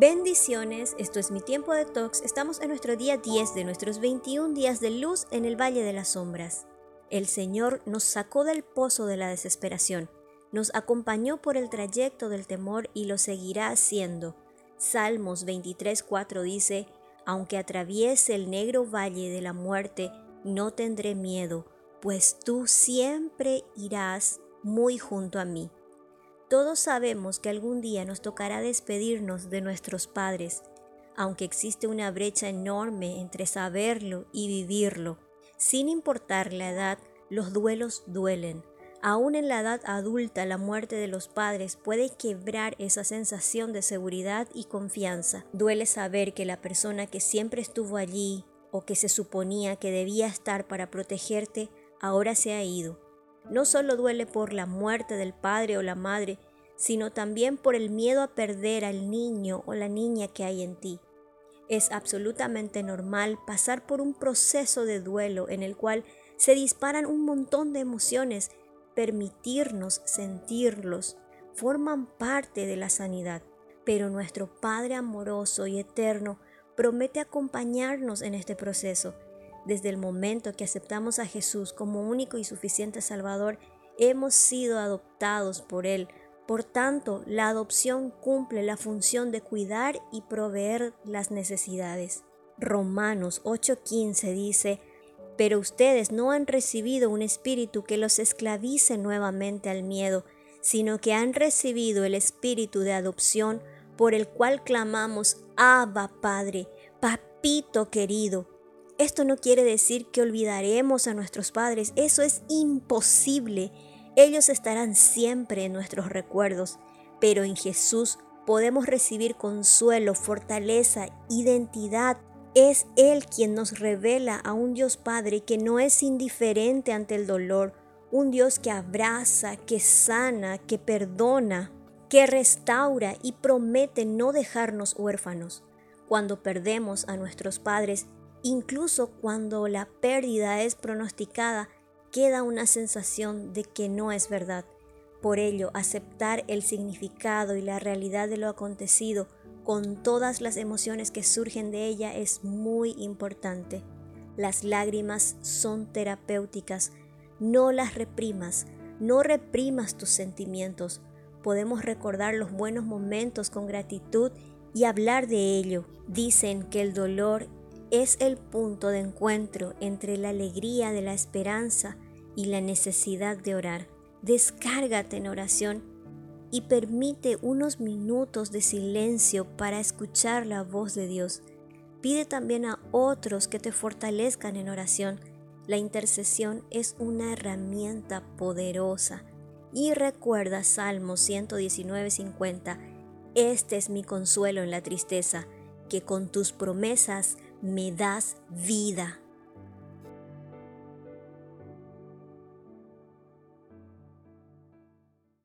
Bendiciones, esto es mi tiempo de talks. Estamos en nuestro día 10 de nuestros 21 días de luz en el Valle de las Sombras. El Señor nos sacó del pozo de la desesperación, nos acompañó por el trayecto del temor y lo seguirá haciendo. Salmos 23:4 dice, Aunque atraviese el negro valle de la muerte, no tendré miedo, pues tú siempre irás muy junto a mí. Todos sabemos que algún día nos tocará despedirnos de nuestros padres, aunque existe una brecha enorme entre saberlo y vivirlo. Sin importar la edad, los duelos duelen. Aún en la edad adulta, la muerte de los padres puede quebrar esa sensación de seguridad y confianza. Duele saber que la persona que siempre estuvo allí o que se suponía que debía estar para protegerte, ahora se ha ido no solo duele por la muerte del padre o la madre, sino también por el miedo a perder al niño o la niña que hay en ti. Es absolutamente normal pasar por un proceso de duelo en el cual se disparan un montón de emociones. Permitirnos sentirlos forman parte de la sanidad, pero nuestro Padre amoroso y eterno promete acompañarnos en este proceso desde el momento que aceptamos a Jesús como único y suficiente Salvador, hemos sido adoptados por Él. Por tanto, la adopción cumple la función de cuidar y proveer las necesidades. Romanos 8:15 dice, pero ustedes no han recibido un espíritu que los esclavice nuevamente al miedo, sino que han recibido el espíritu de adopción por el cual clamamos, Abba Padre, papito querido. Esto no quiere decir que olvidaremos a nuestros padres, eso es imposible. Ellos estarán siempre en nuestros recuerdos, pero en Jesús podemos recibir consuelo, fortaleza, identidad. Es Él quien nos revela a un Dios Padre que no es indiferente ante el dolor, un Dios que abraza, que sana, que perdona, que restaura y promete no dejarnos huérfanos. Cuando perdemos a nuestros padres, Incluso cuando la pérdida es pronosticada, queda una sensación de que no es verdad. Por ello, aceptar el significado y la realidad de lo acontecido con todas las emociones que surgen de ella es muy importante. Las lágrimas son terapéuticas, no las reprimas, no reprimas tus sentimientos. Podemos recordar los buenos momentos con gratitud y hablar de ello. Dicen que el dolor es el punto de encuentro entre la alegría de la esperanza y la necesidad de orar. Descárgate en oración y permite unos minutos de silencio para escuchar la voz de Dios. Pide también a otros que te fortalezcan en oración. La intercesión es una herramienta poderosa. Y recuerda Salmo 119:50, Este es mi consuelo en la tristeza, que con tus promesas me das vida.